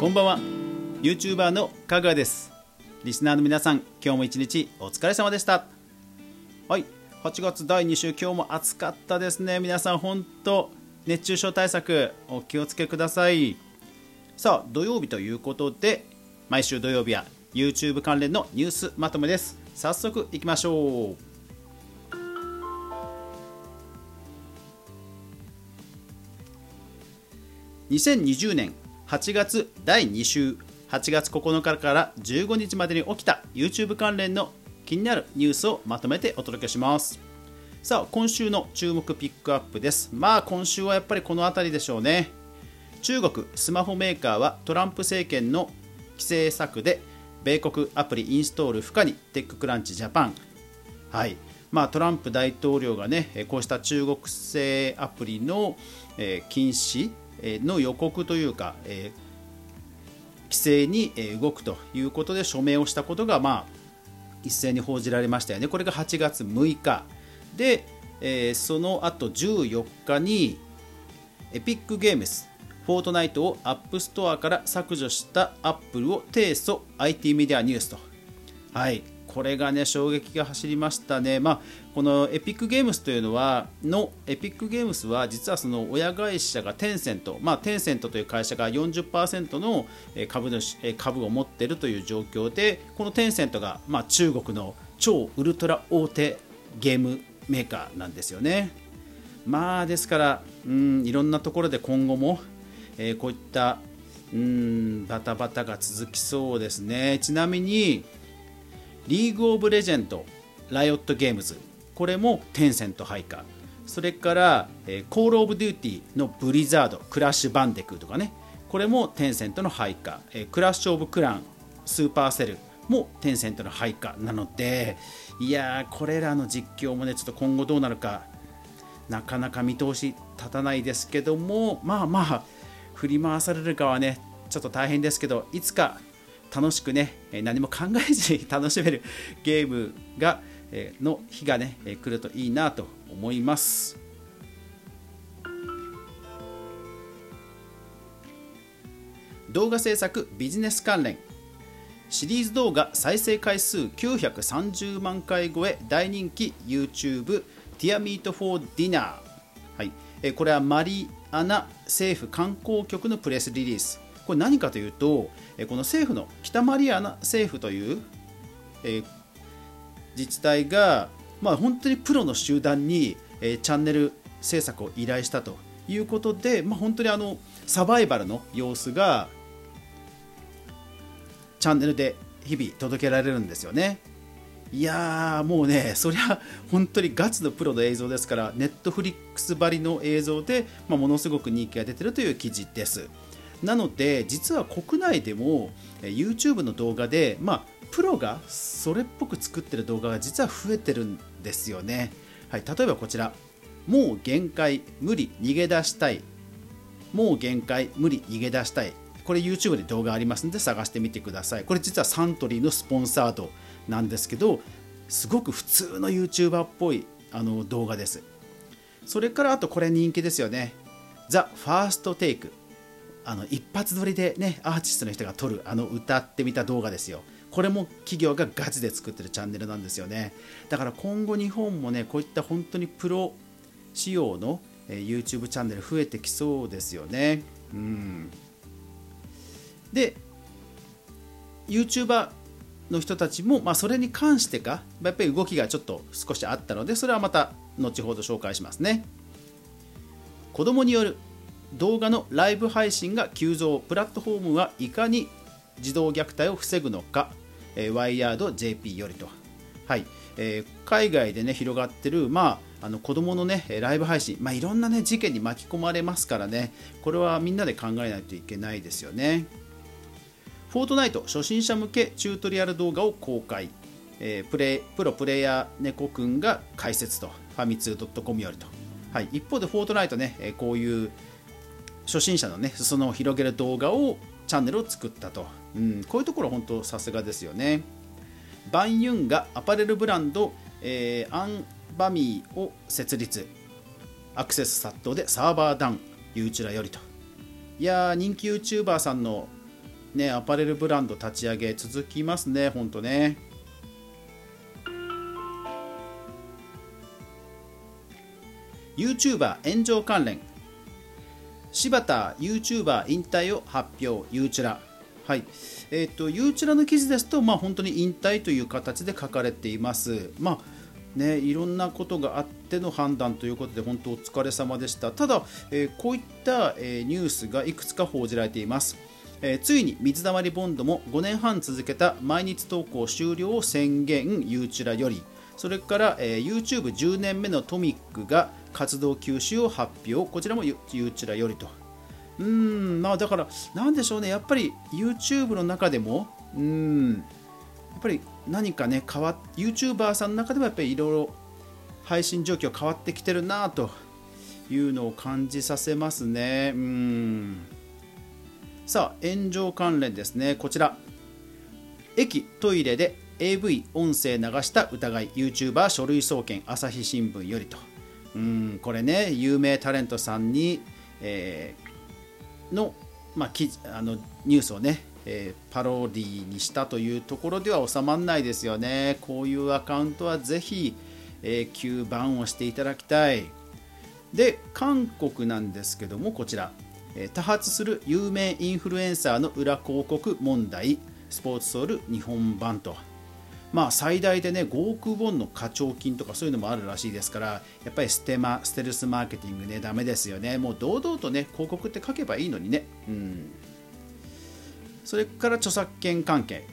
こんばんは。YouTuber のかぐわです。リスナーの皆さん今日も一日お疲れ様でした。はい。8月第2週今日も暑かったですね。皆さん本当熱中症対策お気をつけください。さあ土曜日ということで毎週土曜日は YouTube 関連のニュースまとめです。早速いきましょう。2020年8月第2週。8月9日から15日までに起きた YouTube 関連の気になるニュースをまとめてお届けします。さあ今週の注目ピックアップです。まあ今週はやっぱりこの辺りでしょうね。中国スマホメーカーはトランプ政権の規制策で米国アプリインストール不可にテッククランチジャパン。はい。まあ、トランプ大統領がねこうした中国製アプリの禁止の予告というかえ規制に動くということで署名をしたことがまあ一斉に報じられましたよね。これが8月6日。でえその後14日にエピックゲームスフォートナイトをアップストアから削除したアップルを提訴。IT メディアニュースと。はい、これがね衝撃が走りましたね、まあ、このエピックゲームスというのはのエピックゲームスは実はその親会社がテンセント、まあ、テンセントという会社が40%の株主株を持っているという状況でこのテンセントが、まあ、中国の超ウルトラ大手ゲームメーカーなんですよね。まあですからうんいろんなところで今後もえー、こういったうんバタバタが続きそうですねちなみにLeague of Legends Riot Games これも Tencent 配下それから、えー、 Call of Duty の Blizzard Crash Bandicoot とかね。これも Tencent の配下、えー、 Clash of Clans Supercell も Tencent の配下なのでいやーこれらの実況もねちょっと今後どうなるかなかなか見通し立たないですけどもまあまあ振り回されるかはねちょっと大変ですけどいつか楽しくね何も考えずに 楽しめるゲームがの日がね来るといいなと思います。動画制作ビジネス関連。シリーズ動画再生回数930万回超え。大人気 YouTube ティアミートフォーディナー、はい、これはマリアナ政府観光局のプレスリリース。これ何かというとこの政府の北マリアナ政府という、え自治体が、まあ、本当にプロの集団に、えチャンネル制作を依頼したということで、まあ、本当にあのサバイバルの様子がチャンネルで日々届けられるんですよね。いやーもうねそりゃ本当にガチのプロの映像ですからネットフリックスばりの映像で、まあ、ものすごく人気が出てるという記事ですなので実は国内でも YouTube の動画で、まあ、プロがそれっぽく作ってる動画が実は増えてるんですよね、はい、例えばこちら。もう限界無理逃げ出したい。もう限界無理逃げ出したい。これ YouTube で動画ありますので探してみてください。これ実はサントリーのスポンサードなんですけどすごく普通の YouTuber っぽいあの動画です。それからあとこれ人気ですよね。ザ・ファーストテイクあの一発撮りでねアーティストの人が撮るあの歌ってみた動画ですよ。これも企業がガチで作ってるチャンネルなんですよね。だから今後日本もねこういった本当にプロ仕様の YouTube チャンネル増えてきそうですよね。うん。で YouTuber の人たちも、まあ、それに関してかやっぱり動きがちょっと少しあったのでそれはまた後ほど紹介しますね。子供による動画のライブ配信が急増。プラットフォームはいかに児童虐待を防ぐのか、えー、ワイヤード JP よりと、はい。えー、海外で、ね、広がってる、まあ、あの子供のねライブ配信、まあ、いろんな、ね、事件に巻き込まれますからね。これはみんなで考えないといけないですよね。フォートナイト初心者向けチュートリアル動画を公開、えー、プレプロプレイヤー猫くんが解説と。ファミツー .com よりと、はい、一方でフォートナイトねこういう初心者のね裾野を広げる動画をチャンネルを作ったと、うん、こういうところ本当さすがですよね。バンユンがアパレルブランド、えー、アンバミーを設立。アクセス殺到でサーバーダウン。ユーチュラよりと。いやー人気 YouTuber さんのね、アパレルブランド立ち上げ続きますね、本当ね。YouTuber 炎上関連。柴田 YouTuber 引退を発表。ユーチュラ。はい。えーと、ユーチュラの記事ですと、まあ、本当に引退という形で書かれています。まあね、いろんなことがあっての判断ということで本当お疲れ様でした。ただ、えー、こういった、えー、ニュースがいくつか報じられています、えー、ついに水溜りボンドも5年半続けた毎日投稿終了を宣言。ユーチュラより。それから、えー、YouTube10 年目のトミックが活動休止を発表こちらもユーチュラよりと。うんまあだからなんでしょうねやっぱり YouTube の中でもうんやっぱり何かね変わっ YouTuber さんの中でもやっぱりいろいろ配信状況変わってきてるなというのを感じさせますね。うん。さあ炎上関連ですね。こちら。駅トイレで AV 音声流した疑い YouTuber 書類送検朝日新聞よりと。うんこれね有名タレントさんに、えー、の,、まあ、あのニュースをねえー、パロディにしたというところでは収まらないですよね。こういうアカウントはぜひ永久バンをしていただきたい。で、韓国なんですけども、こちら、えー、多発する有名インフルエンサーの裏広告問題、スポーツソウル日本版と。まあ、最大でね5億ウォンの課徴金とかそういうのもあるらしいですからやっぱりステマステルスマーケティングねダメですよね。もう堂々とね広告って書けばいいのにね。うん。それから著作権関係。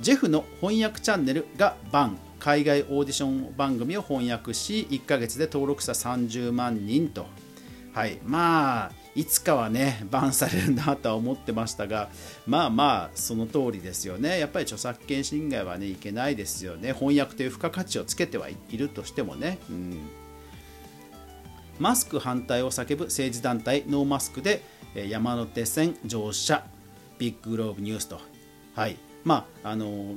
ジェフの翻訳チャンネルがバン。海外オーディション番組を翻訳し1ヶ月で登録者30万人と。はい。まあいつかはねバンされるなとは思ってましたがまあまあその通りですよねやっぱり著作権侵害はねいけないですよね翻訳という付加価値をつけてはいるとしてもね、うん、マスク反対を叫ぶ政治団体ノーマスクで山手線乗車ビッググローブニュースと。はい。まあ、あの、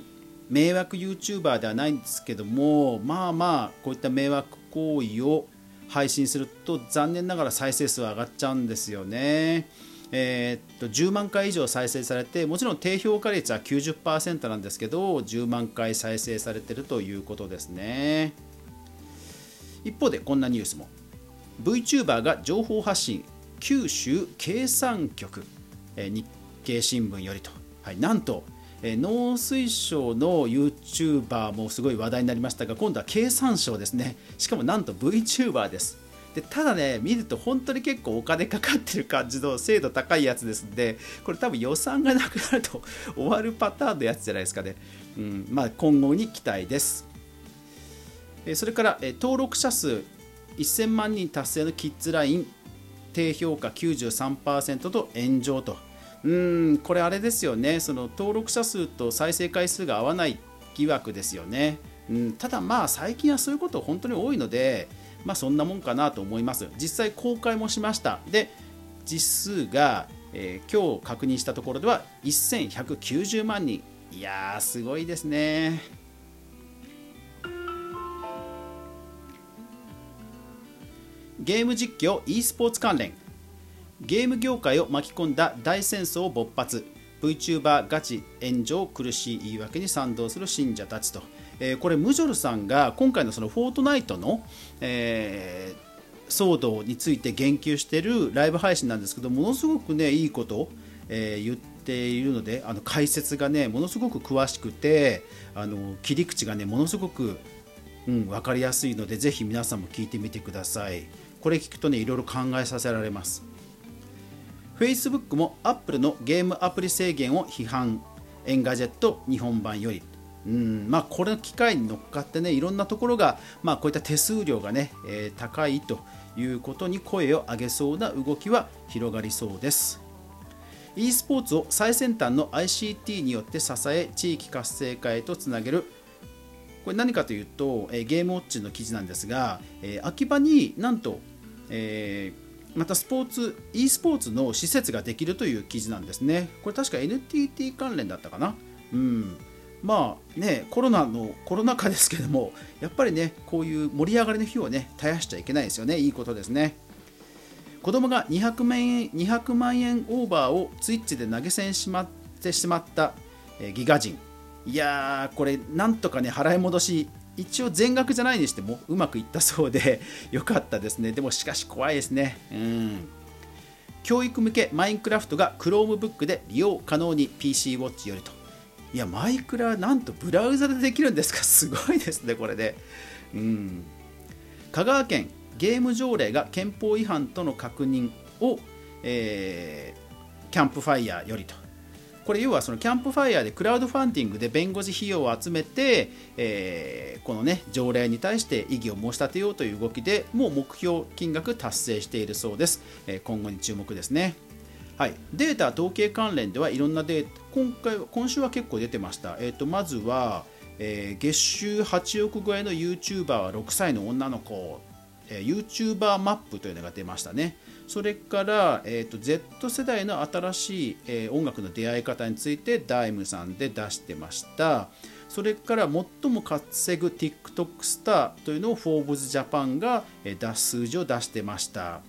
迷惑 YouTuber ではないんですけども、まあまあ、こういった迷惑行為を配信すると残念ながら再生数は上がっちゃうんですよね。えー、っと10万回以上再生されてもちろん低評価率は90%なんですけど10万回再生されてるということですね。一方でこんなニュースも。VTuber が情報発信九州経産局、えー、日経新聞よりと、はい、なんと、え、農水省の YouTuber もすごい話題になりましたが今度は経産省ですね。しかもなんと VTuber です。でただね見ると本当に結構お金かかってる感じの精度高いやつですんでこれ多分予算がなくなると終わるパターンのやつじゃないですかね、うんまあ、今後に期待です。それから登録者数1000万人達成のキッズライン低評価93%と炎上と。うんこれあれですよね。その登録者数と再生回数が合わない疑惑ですよね、うん、ただまあ最近はそういうこと本当に多いのでまあそんなもんかなと思います。実際公開もしました。で実数が、えー、今日確認したところでは1190万人。いやーすごいですね。ゲーム実況 e スポーツ関連。ゲーム業界を巻き込んだ大戦争を勃発。VTuber ガチ炎上苦しい言い訳に賛同する信者たちと、えー、これムジョルさんが今回のそのフォートナイトの、えー、騒動について言及しているライブ配信なんですけどものすごくねいいことを、えー、言っているのであの解説がねものすごく詳しくてあの切り口がねものすごく、うん、分かりやすいのでぜひ皆さんも聞いてみてください。これ聞くとねいろいろ考えさせられます。Facebook も Apple のゲームアプリ制限を批判。 Engadget 日本版より。うんまあ、これの機会に乗っかってねいろんなところが、まあ、こういった手数料がね、えー、高いということに声を上げそうな動きは広がりそうです。e スポーツを最先端の ICT によって支え地域活性化へとつなげる。これ何かというと、えー、ゲームウォッチの記事なんですが、えー、秋葉になんと、えーまたスポーツ e スポーツの施設ができるという記事なんですね。これ確か NTT 関連だったかな。うん。まあね、コロナの、コロナ禍ですけども、やっぱりね、こういう盛り上がりの日をね、絶やしちゃいけないですよね。いいことですね。子供が200万円 ,200 万円オーバーをツイッチで投げ銭しましてしまった、え、ギガ人いやーこれなんとかね払い戻し一応全額じゃないにしてもうまくいったそうで よかったですね。でもしかし怖いですね。うん。教育向けマインクラフトが Chromebook で利用可能に PC ウォッチよりと。いやマイクラなんとブラウザでできるんですか？すごいですねこれで。うん。香川県ゲーム条例が憲法違反との確認を、えー、キャンプファイヤーよりと。これ要はそのキャンプファイヤーでクラウドファンディングで弁護士費用を集めて、えー、このね条例に対して異議を申し立てようという動きでもう目標金額達成しているそうです、えー、今後に注目ですね。はい、データ統計関連ではいろんなデータ今回今週は結構出てました、えーと、まずは、えー、月収8億超えの YouTuber は6歳の女の子、えー、YouTuber マップというのが出ましたね。それから、えーと、Z 世代の新しい、えー、音楽の出会い方についてダイムさんで出してました。それから最も稼ぐ TikTok スターというのを Forbes Japan が、出す数字を出してました。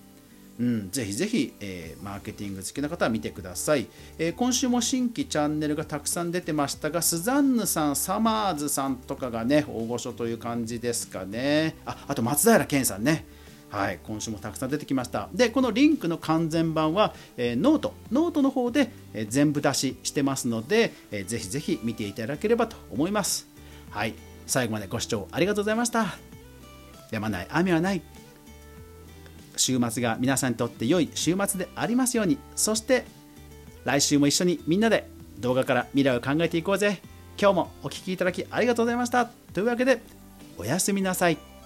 うん、ぜひぜひ、えー、マーケティング好きな方は見てください、えー、今週も新規チャンネルがたくさん出てましたがスザンヌさんサマーズさんとかがね大御所という感じですかね。ああと松平健さんね。はい、今週もたくさん出てきました。で、このリンクの完全版は、えー、 note、note の方で、えー、全部出ししてますので、えー、ぜひぜひ見ていただければと思います。はい、最後までご視聴ありがとうございました。やまない雨はない。週末が皆さんにとって良い週末でありますように。そして、来週も一緒にみんなで動画から未来を考えていこうぜ。今日もお聴きいただきありがとうございました。というわけで、おやすみなさい。